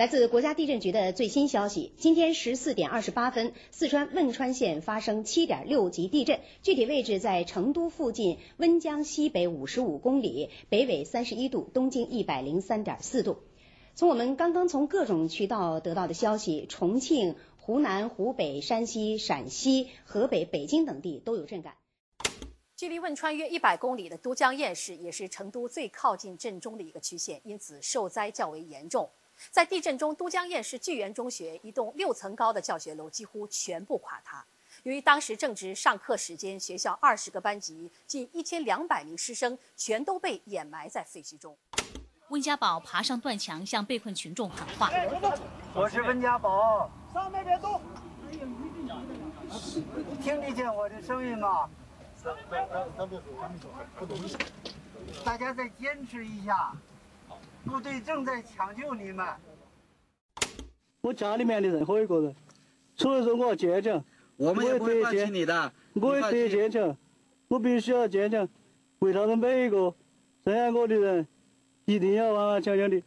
来自国家地震局的最新消息，今天十四点二十八分，四川汶川县发生七点六级地震，具体位置在成都附近温江西北五十五公里，北纬三十一度，东经一百零三点四度。从我们刚刚从各种渠道得到的消息，重庆、湖南、湖北、山西、陕西、河北、北京等地都有震感。距离汶川约一百公里的都江堰市，也是成都最靠近震中的一个区县，因此受灾较为严重。在地震中，都江堰市聚源中学一栋六层高的教学楼几乎全部垮塌。由于当时正值上课时间，学校二十个班级近一千两百名师生全都被掩埋在废墟中。温家宝爬上断墙，向被困群众喊话：“我是温家宝，上那边动，听得见我的声音吗？大家再坚持一下。”部队正在抢救你们。我家里面的任何一个人，除了说我要坚强。我们也不会放弃你的。我也得坚强，我必须要坚强，为他们每一个深爱我的人，一定要顽顽强强的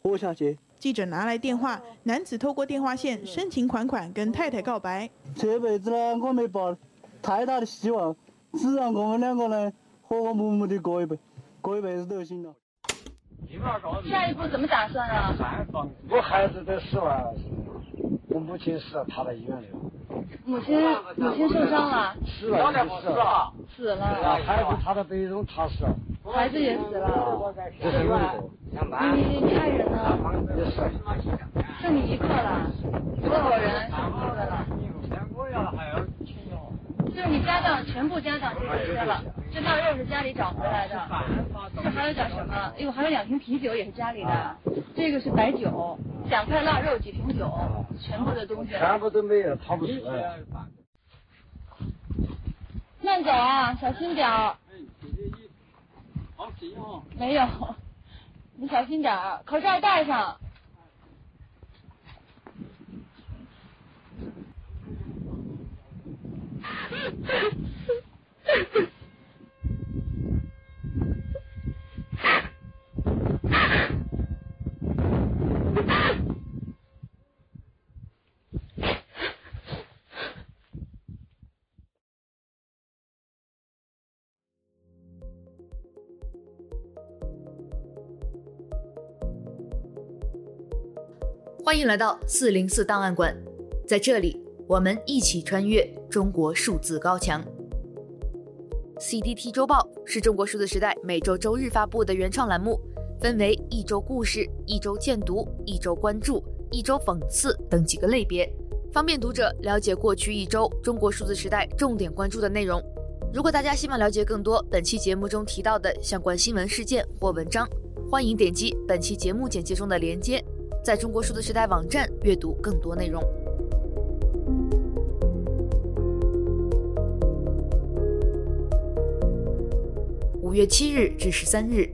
活下去。记者拿来电话，男子透过电话线深情款款跟太太告白。这辈子呢，我没抱太大的希望，只让我们两个人和和睦睦的过一辈，过一辈子就行了。下一步怎么打算啊？我孩子都死了，我母亲死了，躺在医院里。母亲母亲受伤了？死了，死了，死了。孩子躺在被子中，他死了。孩子也死了。这是有你你爱人呢？也死了。剩你一个了，多少人？就是你家当全部家当就这些了，这腊肉是家里找回来的，这还有点什么？哎呦，还有两瓶啤酒也是家里的，这个是白酒，两块腊肉，几瓶酒，全部的东西。全部都没有，掏不出来。慢走啊，小心点儿。没有，你小心点儿，口罩戴上。欢迎来到四零四档案馆，在这里，我们一起穿越中国数字高墙。CDT 周报是中国数字时代每周周日发布的原创栏目，分为一周故事、一周鉴读、一周关注、一周讽刺等几个类别，方便读者了解过去一周中国数字时代重点关注的内容。如果大家希望了解更多本期节目中提到的相关新闻事件或文章，欢迎点击本期节目简介中的链接。在中国数字时代网站阅读更多内容。月七日至十三日，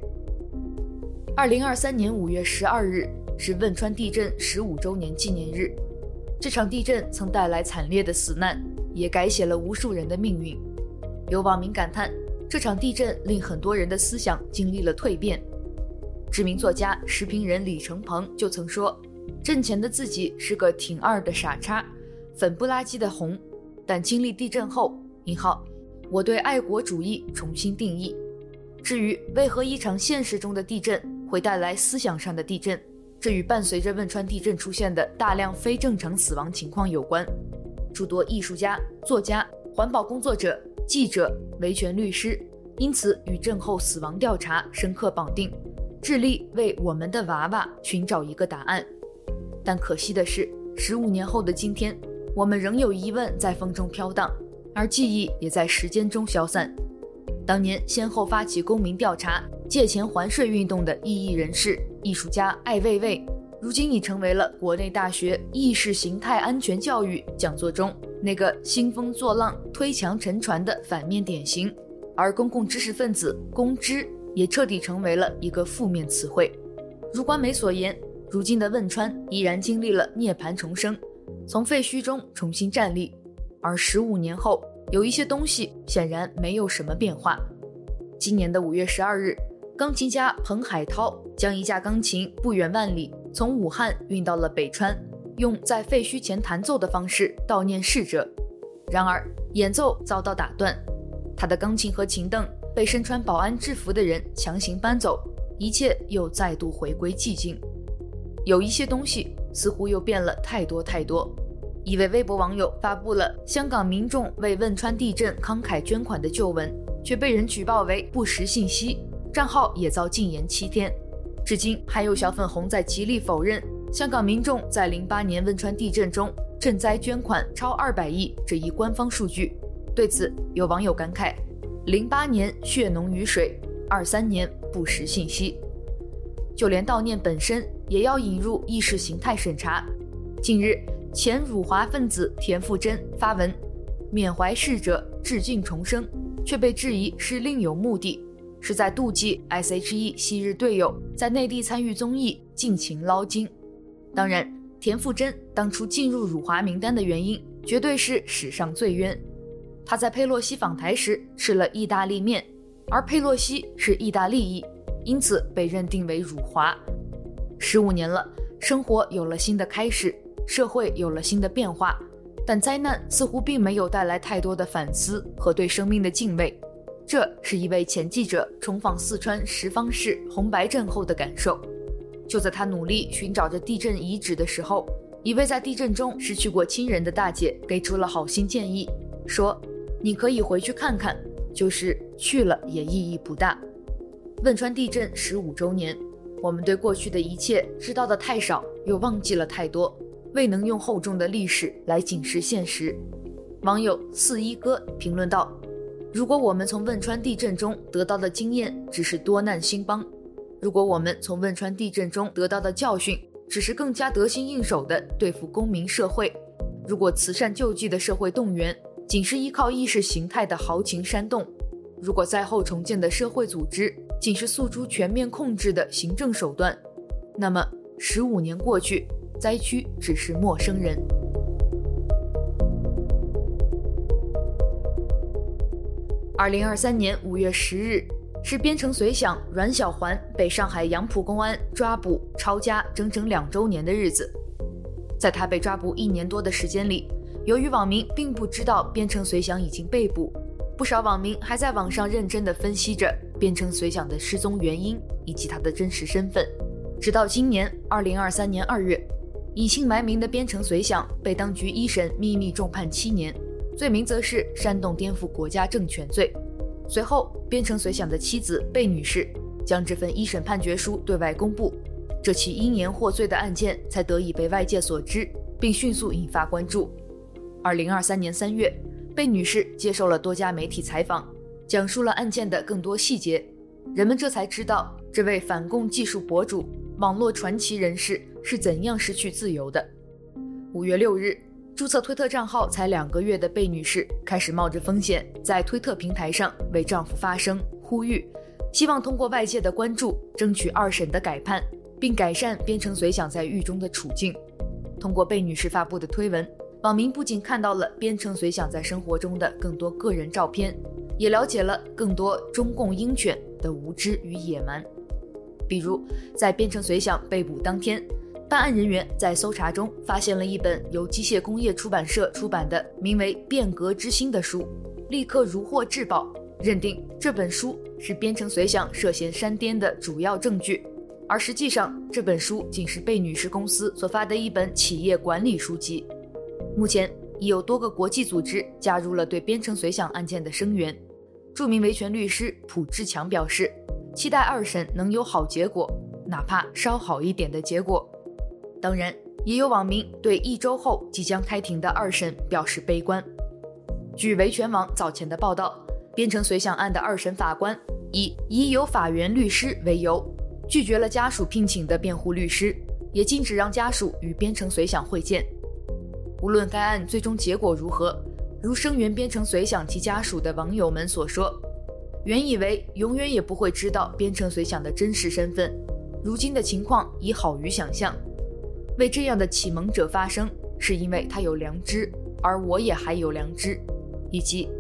二零二三年五月十二日是汶川地震十五周年纪念日。这场地震曾带来惨烈的死难，也改写了无数人的命运。有网民感叹，这场地震令很多人的思想经历了蜕变。知名作家、时评人李承鹏就曾说：“震前的自己是个挺二的傻叉，粉不拉几的红，但经历地震后，引号，我对爱国主义重新定义。至于为何一场现实中的地震会带来思想上的地震，这与伴随着汶川地震出现的大量非正常死亡情况有关。诸多艺术家、作家、环保工作者、记者、维权律师，因此与震后死亡调查深刻绑定。”致力为我们的娃娃寻找一个答案，但可惜的是，十五年后的今天，我们仍有疑问在风中飘荡，而记忆也在时间中消散。当年先后发起公民调查、借钱还税运动的异议人士、艺术家艾未未，如今已成为了国内大学意识形态安全教育讲座中那个兴风作浪、推墙沉船的反面典型，而公共知识分子公知。也彻底成为了一个负面词汇。如官媒所言，如今的汶川依然经历了涅槃重生，从废墟中重新站立。而十五年后，有一些东西显然没有什么变化。今年的五月十二日，钢琴家彭海涛将一架钢琴不远万里从武汉运到了北川，用在废墟前弹奏的方式悼念逝者。然而演奏遭到打断，他的钢琴和琴凳被身穿保安制服的人强行搬走，一切又再度回归寂静。有一些东西似乎又变了太多太多。一位微博网友发布了香港民众为汶川地震慷慨捐款的旧闻，却被人举报为不实信息，账号也遭禁言七天。至今还有小粉红在极力否认香港民众在零八年汶川地震中赈灾捐款超二百亿这一官方数据。对此，有网友感慨：零八年血浓于水，二三年不实信息。就连悼念本身也要引入意识形态审查。近日，前辱华分子田馥甄发文缅怀逝者，致敬重生，却被质疑是另有目的，是在妒忌 S.H.E 昔日队友在内地参与综艺尽情捞金。当然，田馥甄当初进入辱华名单的原因，绝对是史上最冤。他在佩洛西访台时吃了意大利面，而佩洛西是意大利裔，因此被认定为辱华。十五年了，生活有了新的开始。社会有了新的变化，但灾难似乎并没有带来太多的反思和对生命的敬畏。这是一位前记者重访四川什邡市红白镇后的感受。就在他努力寻找着地震遗址的时候，一位在地震中失去过亲人的大姐给出了好心建议，说：“你可以回去看看，就是去了也意义不大。”汶川地震十五周年，我们对过去的一切知道的太少，又忘记了太多。未能用厚重的历史来警示现实。网友四一哥评论道：“如果我们从汶川地震中得到的经验只是多难兴邦，如果我们从汶川地震中得到的教训只是更加得心应手地对付公民社会，如果慈善救济的社会动员仅是依靠意识形态的豪情煽动，如果灾后重建的社会组织仅是诉诸全面控制的行政手段，那么十五年过去。”灾区只是陌生人。二零二三年五月十日是边城随想阮小环被上海杨浦公安抓捕抄家整整两周年的日子。在他被抓捕一年多的时间里，由于网民并不知道边城随想已经被捕，不少网民还在网上认真地分析着边城随想的失踪原因以及他的真实身份。直到今年二零二三年二月。隐姓埋名的边城随想被当局一审秘密重判七年，罪名则是煽动颠覆国家政权罪。随后，边城随想的妻子贝女士将这份一审判决书对外公布，这起因言获罪的案件才得以被外界所知，并迅速引发关注。二零二三年三月，贝女士接受了多家媒体采访，讲述了案件的更多细节，人们这才知道这位反共技术博主、网络传奇人士。是怎样失去自由的？五月六日，注册推特账号才两个月的贝女士开始冒着风险，在推特平台上为丈夫发声呼吁，希望通过外界的关注，争取二审的改判，并改善边城随想在狱中的处境。通过贝女士发布的推文，网民不仅看到了边城随想在生活中的更多个人照片，也了解了更多中共鹰犬的无知与野蛮。比如，在边城随想被捕当天。办案人员在搜查中发现了一本由机械工业出版社出版的名为《变革之心》的书，立刻如获至宝，认定这本书是边城随想涉嫌煽颠的主要证据。而实际上，这本书仅是贝女士公司所发的一本企业管理书籍。目前已有多个国际组织加入了对边城随想案件的声援。著名维权律师卜志强表示，期待二审能有好结果，哪怕稍好一点的结果。当然，也有网民对一周后即将开庭的二审表示悲观。据维权网早前的报道，边城随想案的二审法官以已有法援律师为由，拒绝了家属聘请的辩护律师，也禁止让家属与边城随想会见。无论该案最终结果如何，如声援边城随想及家属的网友们所说，原以为永远也不会知道边城随想的真实身份，如今的情况已好于想象。为这样的启蒙者发声，是因为他有良知，而我也还有良知，以及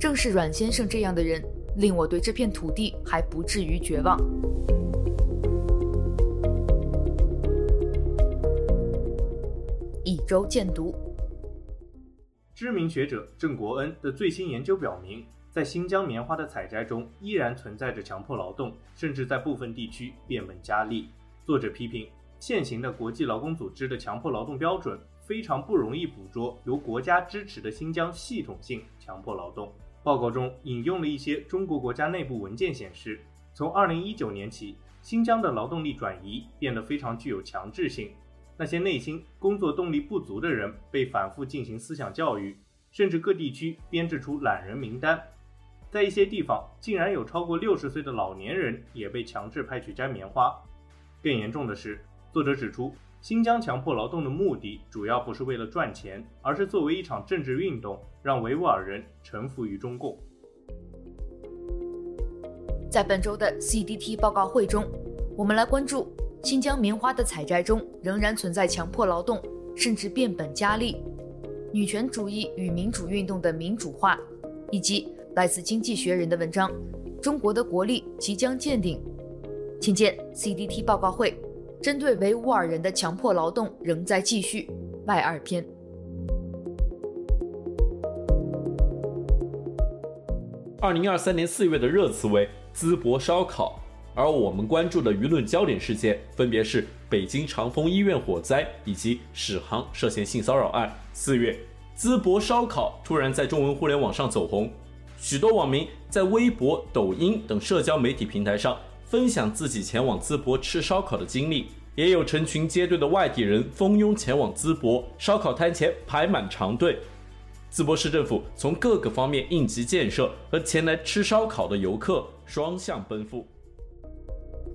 正是阮先生这样的人，令我对这片土地还不至于绝望。一周见读。知名学者郑国恩的最新研究表明，在新疆棉花的采摘中依然存在着强迫劳动，甚至在部分地区变本加厉。作者批评，现行的国际劳工组织的强迫劳动标准非常不容易捕捉由国家支持的新疆系统性强迫劳动。报告中引用了一些中国国家内部文件显示，从2019年起，新疆的劳动力转移变得非常具有强制性。那些内心工作动力不足的人被反复进行思想教育，甚至各地区编制出懒人名单。在一些地方，竟然有超过六十岁的老年人也被强制派去摘棉花。更严重的是，作者指出，新疆强迫劳动的目的主要不是为了赚钱，而是作为一场政治运动，让维吾尔人臣服于中共。在本周的 CDT 报告会中，我们来关注。新疆棉花的采摘中仍然存在强迫劳动，甚至变本加厉。女权主义与民主运动的民主化，以及来自《经济学人》的文章《中国的国力即将见顶》。请见 CDT 报告会，针对维吾尔人的强迫劳动仍在继续外二篇。二零二三年四月的热词为淄博烧烤。而我们关注的舆论焦点事件，分别是北京长峰医院火灾以及史航涉嫌性骚扰案。四月，淄博烧烤突然在中文互联网上走红，许多网民在微博、抖音等社交媒体平台上分享自己前往淄博吃烧烤的经历，也有成群结队的外地人蜂拥前往淄博烧烤摊前排满长队。淄博市政府从各个方面应急建设和前来吃烧烤的游客双向奔赴。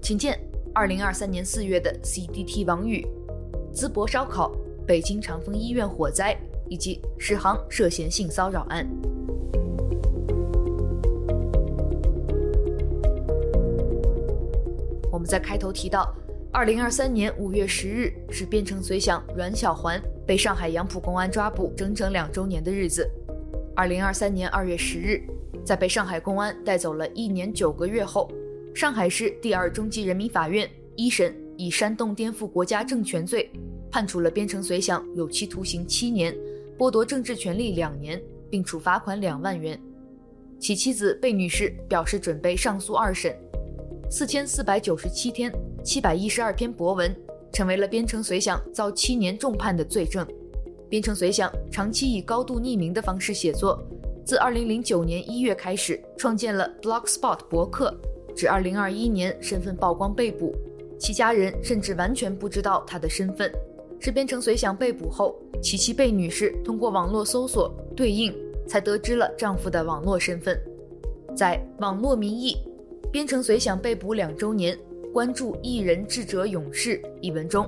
请见二零二三年四月的 CDT 王宇：淄博烧烤、北京长峰医院火灾以及史航涉嫌性骚扰案。我们在开头提到，二零二三年五月十日是边城随想阮小环被上海杨浦公安抓捕整整两周年的日子。二零二三年二月十日，在被上海公安带走了一年九个月后。上海市第二中级人民法院一审以煽动颠覆国家政权罪，判处了边城随想有期徒刑七年，剥夺政治权利两年，并处罚款两万元。其妻子贝女士表示准备上诉二审。四千四百九十七天，七百一十二篇博文，成为了边城随想遭七年重判的罪证。边城随想长期以高度匿名的方式写作，自二零零九年一月开始，创建了 Blogspot 博客。至二零二一年，身份曝光被捕，其家人甚至完全不知道他的身份。是边城随想被捕后，琪琪贝女士通过网络搜索对应，才得知了丈夫的网络身份。在《网络民意：边城随想被捕两周年，关注艺人智者勇士》一文中，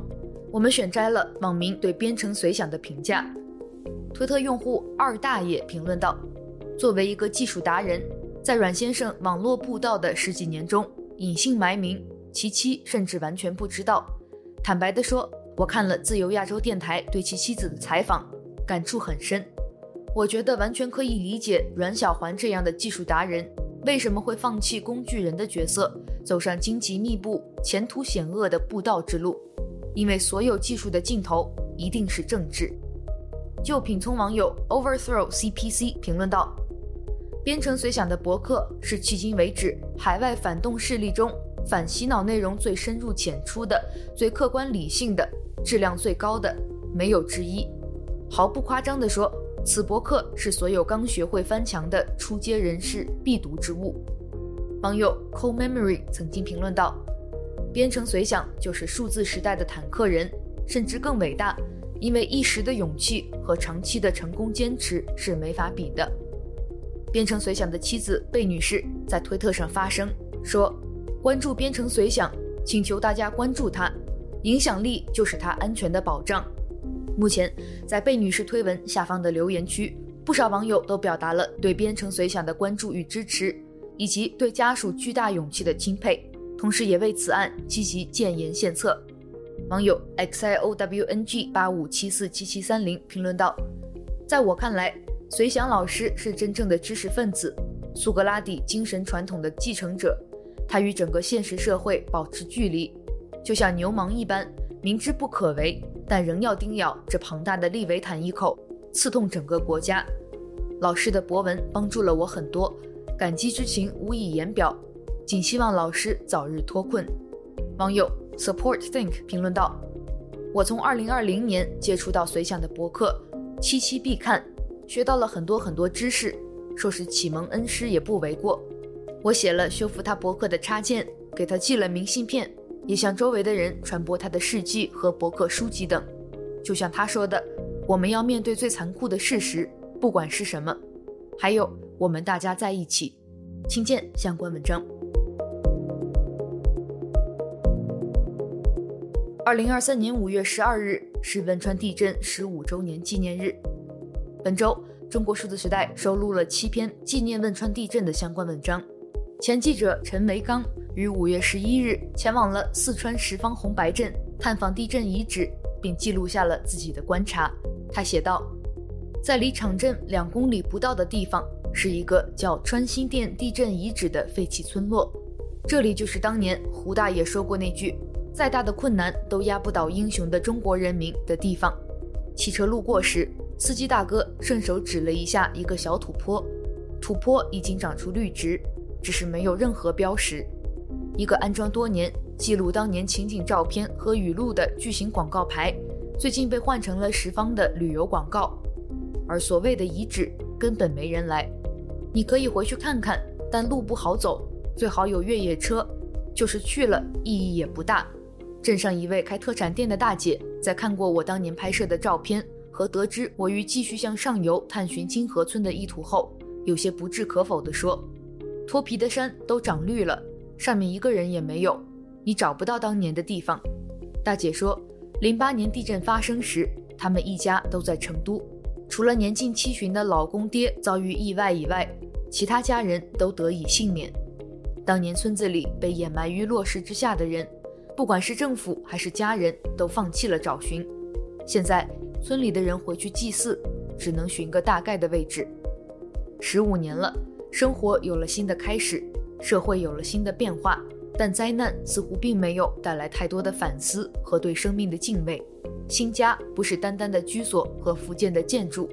我们选摘了网民对边城随想的评价。推特用户二大爷评论道：“作为一个技术达人。”在阮先生网络布道的十几年中，隐姓埋名，其妻甚至完全不知道。坦白地说，我看了自由亚洲电台对其妻子的采访，感触很深。我觉得完全可以理解阮小环这样的技术达人为什么会放弃工具人的角色，走上荆棘密布、前途险恶的布道之路。因为所有技术的尽头一定是政治。就品聪网友 Overthrow CPC 评论道。编程随想的博客是迄今为止海外反动势力中反洗脑内容最深入浅出的、最客观理性的、质量最高的，没有之一。毫不夸张地说，此博客是所有刚学会翻墙的初阶人士必读之物。网友 Cold Memory 曾经评论道：“编程随想就是数字时代的坦克人，甚至更伟大，因为一时的勇气和长期的成功坚持是没法比的。”编程随想的妻子贝女士在推特上发声说：“关注编程随想，请求大家关注他，影响力就是他安全的保障。”目前，在贝女士推文下方的留言区，不少网友都表达了对边城随想的关注与支持，以及对家属巨大勇气的钦佩，同时也为此案积极建言献策。网友 x i o w n g 八五七四七七三零评论道：“在我看来。”随想老师是真正的知识分子，苏格拉底精神传统的继承者。他与整个现实社会保持距离，就像牛虻一般，明知不可为，但仍要叮咬这庞大的利维坦一口，刺痛整个国家。老师的博文帮助了我很多，感激之情无以言表。仅希望老师早日脱困。网友 Support Think 评论道：“我从2020年接触到随想的博客，期期必看，学到了很多很多知识，说是启蒙恩师也不为过。我写了修复他博客的插件，给他寄了明信片，也向周围的人传播他的事迹和博客书籍等。就像他说的，我们要面对最残酷的事实，不管是什么。还有，我们大家在一起。”请见相关文章。二零二三年五月十二日是汶川地震十五周年纪念日。本周，中国数字时代收录了七篇纪念汶川地震的相关文章。前记者陈维刚于五月十一日前往了四川什邡红白镇探访地震遗址，并记录下了自己的观察。他写道：“在离场镇两公里不到的地方，是一个叫川心店地震遗址的废弃村落。这里就是当年胡大爷说过那句。”再大的困难都压不倒英雄的中国人民的地方。汽车路过时，司机大哥顺手指了一下一个小土坡，土坡已经长出绿植，只是没有任何标识。一个安装多年、记录当年情景照片和语录的巨型广告牌，最近被换成了什邡的旅游广告。而所谓的遗址根本没人来，你可以回去看看，但路不好走，最好有越野车，就是去了意义也不大。镇上一位开特产店的大姐，在看过我当年拍摄的照片和得知我欲继续向上游探寻金河村的意图后，有些不置可否地说：“脱皮的山都长绿了，上面一个人也没有，你找不到当年的地方。”大姐说，零八年地震发生时，他们一家都在成都，除了年近七旬的老公爹遭遇意外以外，其他家人都得以幸免。当年村子里被掩埋于落石之下的人。不管是政府还是家人，都放弃了找寻。现在村里的人回去祭祀，只能寻个大概的位置。十五年了，生活有了新的开始，社会有了新的变化，但灾难似乎并没有带来太多的反思和对生命的敬畏。新家不是单单的居所和复建的建筑，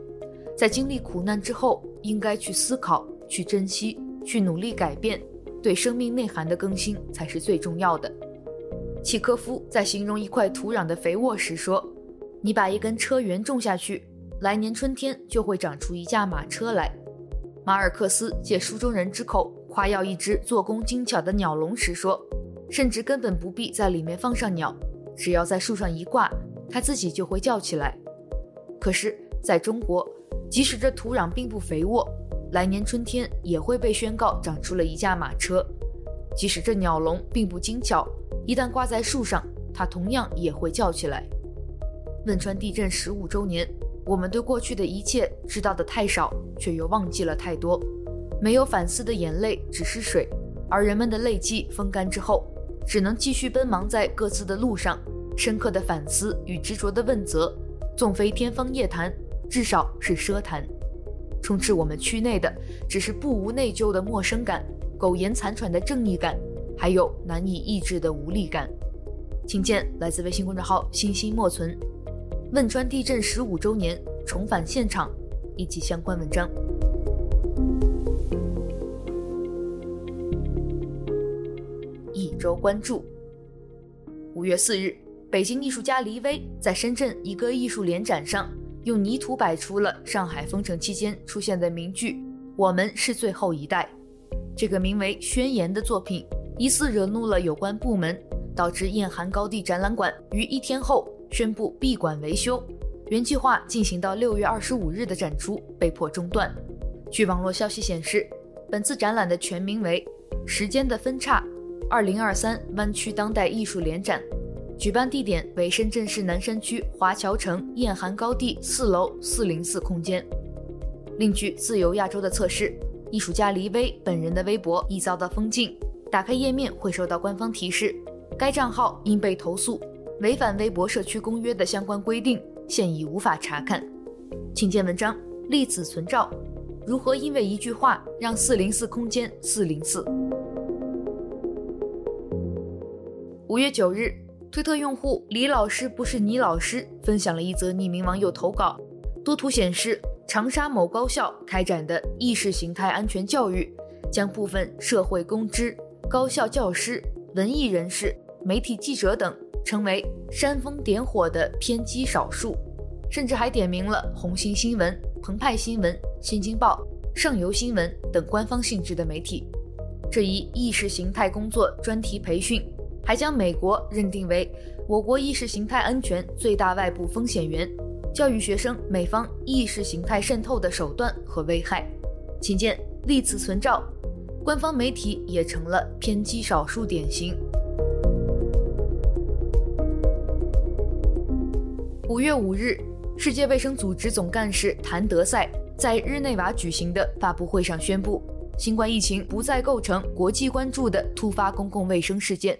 在经历苦难之后，应该去思考、去珍惜、去努力改变，对生命内涵的更新才是最重要的。契科夫在形容一块土壤的肥沃时说：“你把一根车辕种下去，来年春天就会长出一架马车来。”马尔克斯借书中人之口夸耀一只做工精巧的鸟笼时说：“甚至根本不必在里面放上鸟，只要在树上一挂，它自己就会叫起来。”可是，在中国，即使这土壤并不肥沃，来年春天也会被宣告长出了一架马车；即使这鸟笼并不精巧。一旦挂在树上，它同样也会叫起来。汶川地震十五周年，我们对过去的一切知道的太少，却又忘记了太多。没有反思的眼泪只是水，而人们的泪迹风干之后，只能继续奔忙在各自的路上。深刻的反思与执着的问责，纵非天方夜谭，至少是奢谈。充斥我们区内的，只是不无内疚的陌生感，苟延残喘的正义感。还有难以抑制的无力感，请见来自微信公众号“心心莫存”，汶川地震十五周年重返现场以及相关文章。周关注：五月四日，北京艺术家黎威在深圳一个艺术联展上，用泥土摆出了上海封城期间出现的名句“我们是最后一代”。这个名为《宣言》的作品。疑似惹怒了有关部门，导致雁寒高地展览馆于一天后宣布闭馆维修，原计划进行到六月二十五日的展出被迫中断。据网络消息显示，本次展览的全名为《时间的分岔：二零二三湾区当代艺术联展》，举办地点为深圳市南山区华侨城燕寒高地四楼四零四空间。另据自由亚洲的测试，艺术家黎薇本人的微博已遭到封禁。打开页面会收到官方提示，该账号因被投诉违反微博社区公约的相关规定，现已无法查看。请见文章：立子存照，如何因为一句话让四零四空间四零四？五月九日，推特用户李老师不是你老师分享了一则匿名网友投稿，多图显示长沙某高校开展的意识形态安全教育，将部分社会公知、高校教师、文艺人士、媒体记者等称为煽风点火的偏激少数，甚至还点名了红星新闻、澎湃新闻、新京报、上游新闻等官方性质的媒体。这一意识形态工作专题培训，还将美国认定为我国意识形态安全最大外部风险源，教育学生美方意识形态渗透的手段和危害。请见历次存照，官方媒体也成了偏激少数典型。五月五日，世界卫生组织总干事谭德赛在日内瓦举行的发布会上宣布。新冠疫情不再构成国际关注的突发公共卫生事件。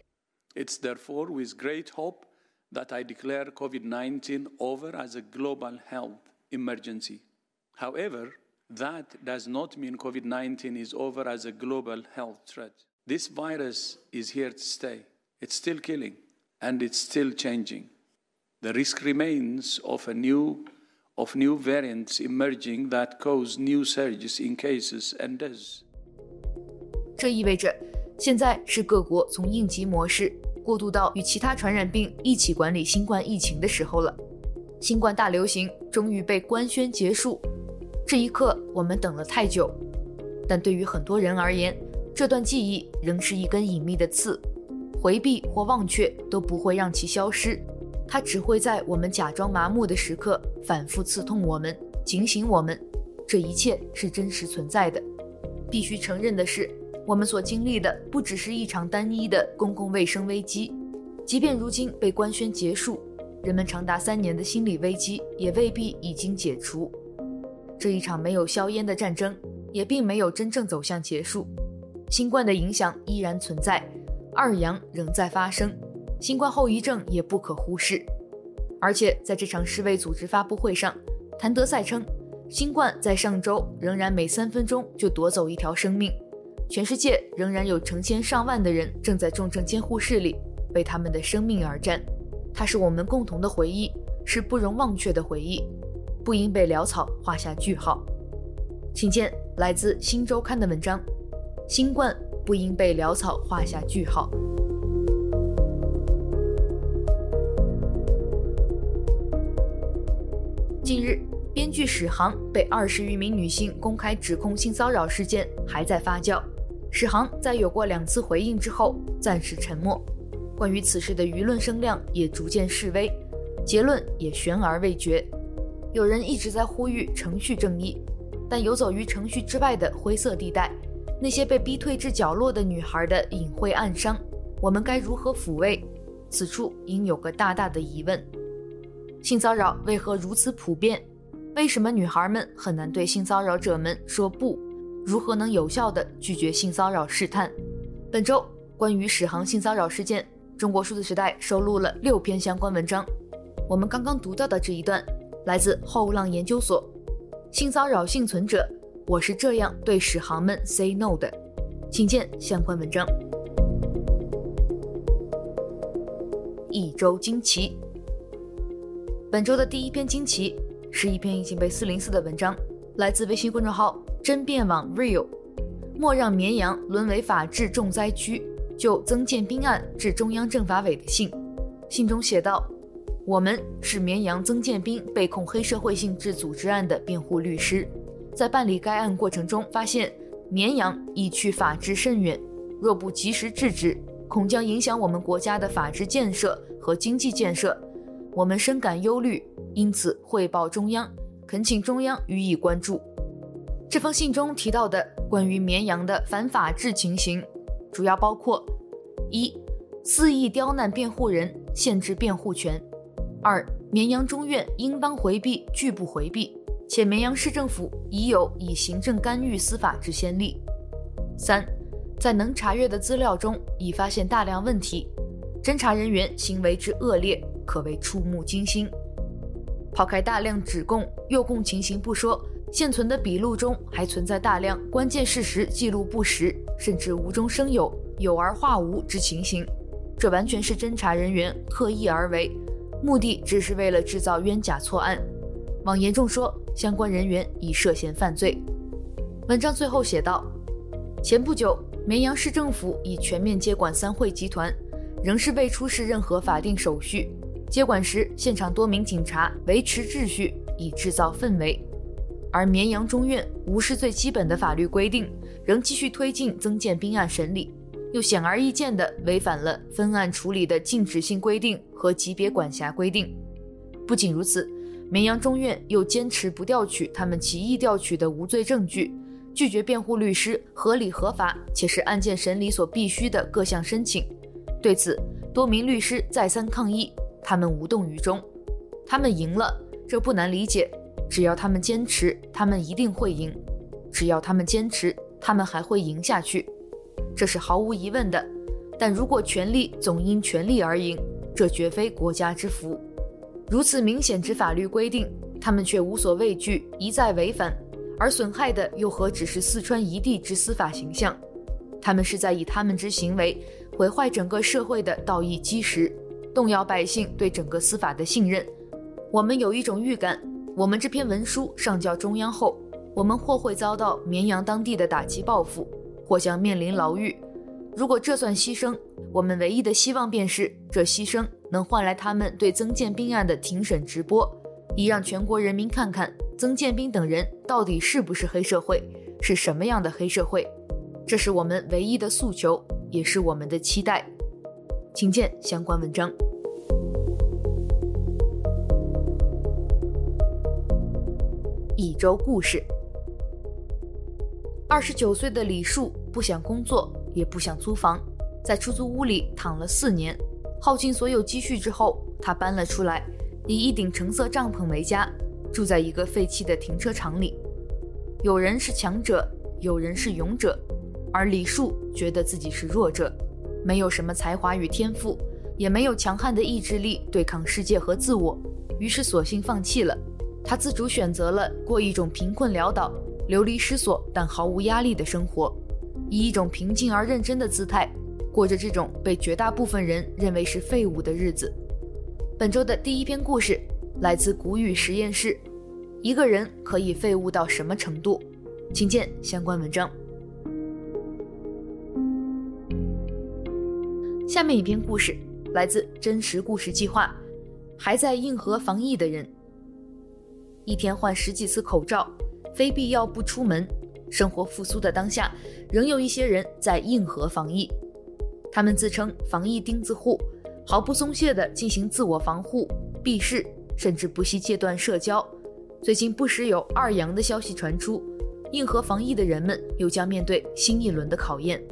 It's therefore with great hope that I declare COVID-19 over as a global health emergency. However, that does not mean COVID-19 is over as a global health threat. This virus is here to stay. It's still killing, and it's still changing. The risk remains of a new of new variants emerging that cause new surges in cases and deaths. 这意味着，现在是各国从应急模式 过渡到与其他传染病一起管理新冠疫情的时候了。新冠大流行终于被官宣结束，这一刻我们等了太久。但对于很多人而言，这段记忆仍是一根隐秘的刺，回避或忘却都不会让其消失，它只会在我们假装麻木的时刻反复刺痛我们，警醒我们，这一切是真实存在的。必须承认的是。我们所经历的不只是一场单一的公共卫生危机，即便如今被官宣结束，人们长达三年的心理危机也未必已经解除。这一场没有硝烟的战争也并没有真正走向结束，新冠的影响依然存在，二阳仍在发生，新冠后遗症也不可忽视。而且在这场世卫组织发布会上，谭德赛称，新冠在上周仍然每三分钟就夺走一条生命。全世界仍然有成千上万的人正在重症监护室里为他们的生命而战，它是我们共同的回忆，是不容忘却的回忆，不应被潦草画下句号。请见来自《新周刊》的文章：新冠不应被潦草画下句号。近日，编剧史航被二十余名女性公开指控性骚扰事件还在发酵。史航在有过两次回应之后暂时沉默，关于此事的舆论声量也逐渐式微，结论也悬而未决。有人一直在呼吁程序正义，但游走于程序之外的灰色地带，那些被逼退至角落的女孩的隐晦暗伤，我们该如何抚慰？此处应有个大大的疑问：性骚扰为何如此普遍？为什么女孩们很难对性骚扰者们说不？如何能有效地拒绝性骚扰试探？本周关于史航性骚扰事件，中国数字时代收录了六篇相关文章。我们刚刚读到的这一段，来自后浪研究所。性骚扰幸存者，我是这样对史航们 say no 的。请见相关文章。一周惊奇。本周的第一篇惊奇是一篇已经被四零四的文章，来自微信公众号。真辩网 real，莫让绵阳沦为法治重灾区。就曾建斌案致中央政法委的信，信中写道：“我们是绵阳曾建斌被控黑社会性质组织案的辩护律师，在办理该案过程中，发现绵阳已去法治甚远，若不及时制止，恐将影响我们国家的法治建设和经济建设。我们深感忧虑，因此汇报中央，恳请中央予以关注。”这封信中提到的关于绵阳的反法治情形，主要包括：一、肆意刁难辩护人，限制辩护权；二、绵阳中院应当回避拒不回避，且绵阳市政府已有以行政干预司法之先例；三、在能查阅的资料中已发现大量问题，侦查人员行为之恶劣，可谓触目惊心。抛开大量指控、诱供情形不说。现存的笔录中还存在大量关键事实记录不实，甚至无中生有、有而化无之情形。这完全是侦查人员刻意而为，目的只是为了制造冤假错案。往严重说，相关人员已涉嫌犯罪。文章最后写道：前不久，绵阳市政府已全面接管三汇集团，仍是未出示任何法定手续。接管时，现场多名警察维持秩序，以制造氛围。而绵阳中院无视最基本的法律规定，仍继续推进曾建斌案审理，又显而易见地违反了分案处理的禁止性规定和级别管辖规定。不仅如此，绵阳中院又坚持不调取他们起意调取的无罪证据，拒绝辩护律师合理合法且是案件审理所必须的各项申请。对此，多名律师再三抗议，他们无动于衷。他们赢了，这不难理解。只要他们坚持，他们一定会赢；只要他们坚持，他们还会赢下去，这是毫无疑问的。但如果权力总因权力而赢，这绝非国家之福。如此明显之法律规定，他们却无所畏惧，一再违反，而损害的又何止是四川一地之司法形象？他们是在以他们之行为毁坏整个社会的道义基石，动摇百姓对整个司法的信任。我们有一种预感。我们这篇文书上交中央后，我们或会遭到绵阳当地的打击报复，或将面临牢狱。如果这算牺牲，我们唯一的希望便是这牺牲能换来他们对曾建斌案的庭审直播，以让全国人民看看曾建斌等人到底是不是黑社会，是什么样的黑社会。这是我们唯一的诉求，也是我们的期待。请见相关文章。周故事。二十九岁的李树不想工作，也不想租房，在出租屋里躺了四年，耗尽所有积蓄之后，他搬了出来，以一顶橙色帐篷为家，住在一个废弃的停车场里。有人是强者，有人是勇者，而李树觉得自己是弱者，没有什么才华与天赋，也没有强悍的意志力对抗世界和自我，于是索性放弃了。他自主选择了过一种贫困潦倒、流离失所但毫无压力的生活，以一种平静而认真的姿态过着这种被绝大部分人认为是废物的日子。本周的第一篇故事来自谷雨实验室。一个人可以废物到什么程度？请见相关文章。下面一篇故事来自真实故事计划。还在硬核防疫的人。一天换十几次口罩，非必要不出门。生活复苏的当下，仍有一些人在硬核防疫。他们自称防疫钉子户，毫不松懈地进行自我防护、避世，甚至不惜戒断社交。最近不时有二阳的消息传出，硬核防疫的人们又将面对新一轮的考验。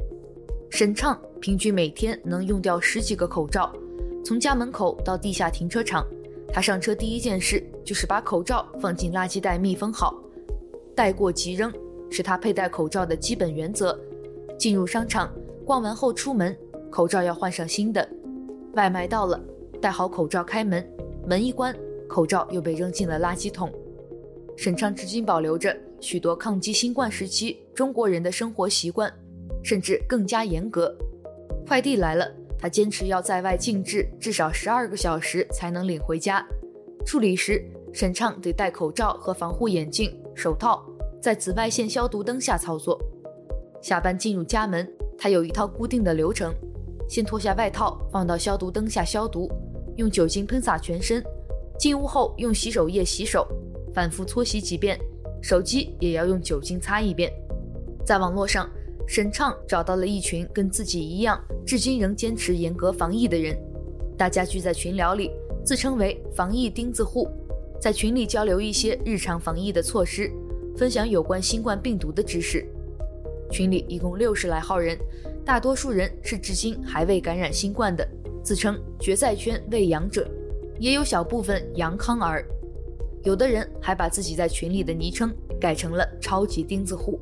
沈畅平均每天能用掉十几个口罩，从家门口到地下停车场。他上车第一件事就是把口罩放进垃圾袋密封好，带过即扔，是他佩戴口罩的基本原则。进入商场，逛完后出门，口罩要换上新的。外卖到了，戴好口罩开门，门一关，口罩又被扔进了垃圾桶。沈畅至今保留着许多抗击新冠时期中国人的生活习惯，甚至更加严格。快递来了。他坚持要在外静置至少十二个小时才能领回家。处理时，沈畅得戴口罩和防护眼镜、手套，在紫外线消毒灯下操作。下班进入家门，他有一套固定的流程：先脱下外套放到消毒灯下消毒，用酒精喷洒全身。进屋后用洗手液洗手，反复搓洗几遍。手机也要用酒精擦一遍。在网络上，沈畅找到了一群跟自己一样，至今仍坚持严格防疫的人。大家聚在群聊里，自称为“防疫钉子户”，在群里交流一些日常防疫的措施，分享有关新冠病毒的知识。群里一共六十来号人，大多数人是至今还未感染新冠的，自称“决赛圈未阳者”，也有小部分阳康儿。有的人还把自己在群里的昵称改成了“超级钉子户”。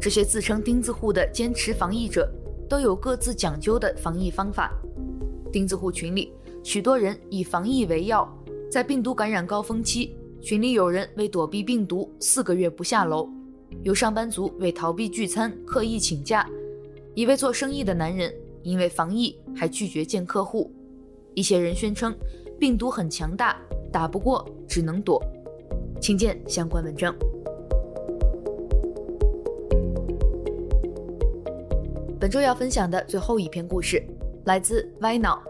这些自称钉子户的坚持防疫者，都有各自讲究的防疫方法。钉子户群里，许多人以防疫为要，在病毒感染高峰期，群里有人为躲避病毒四个月不下楼，有上班族为逃避聚餐刻意请假，一位做生意的男人因为防疫还拒绝见客户。一些人宣称病毒很强大，打不过只能躲。请见相关文章。本周要分享的最后一篇故事，来自歪脑。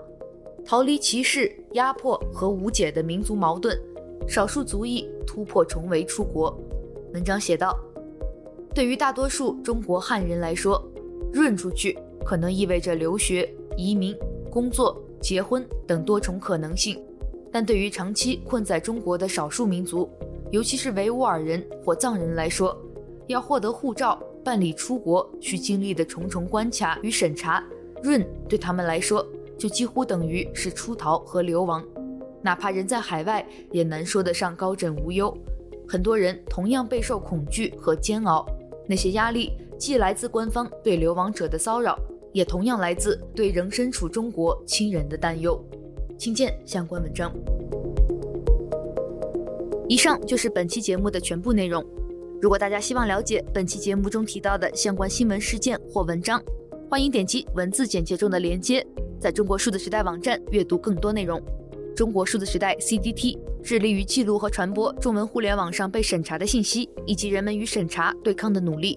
逃离歧视、压迫和无解的民族矛盾，少数族裔突破重围出国。文章写道：对于大多数中国汉人来说，润出去可能意味着留学、移民、工作、结婚等多重可能性；但对于长期困在中国的少数民族，尤其是维吾尔人或藏人来说，要获得护照、办理出国需经历的重重关卡与审查，润对他们来说就几乎等于是出逃和流亡。哪怕人在海外，也难说得上高枕无忧。很多人同样备受恐惧和煎熬，那些压力既来自官方对流亡者的骚扰，也同样来自对仍身处中国亲人的担忧。请见相关文章。以上就是本期节目的全部内容。如果大家希望了解本期节目中提到的相关新闻事件或文章，欢迎点击文字简介中的链接，在中国数字时代网站阅读更多内容。中国数字时代 （CDT） 致力于记录和传播中文互联网上被审查的信息，以及人们与审查对抗的努力。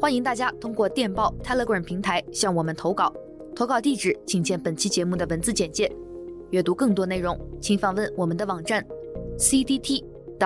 欢迎大家通过电报 Telegram 平台向我们投稿，投稿地址请见本期节目的文字简介。阅读更多内容，请访问我们的网站。cdt.media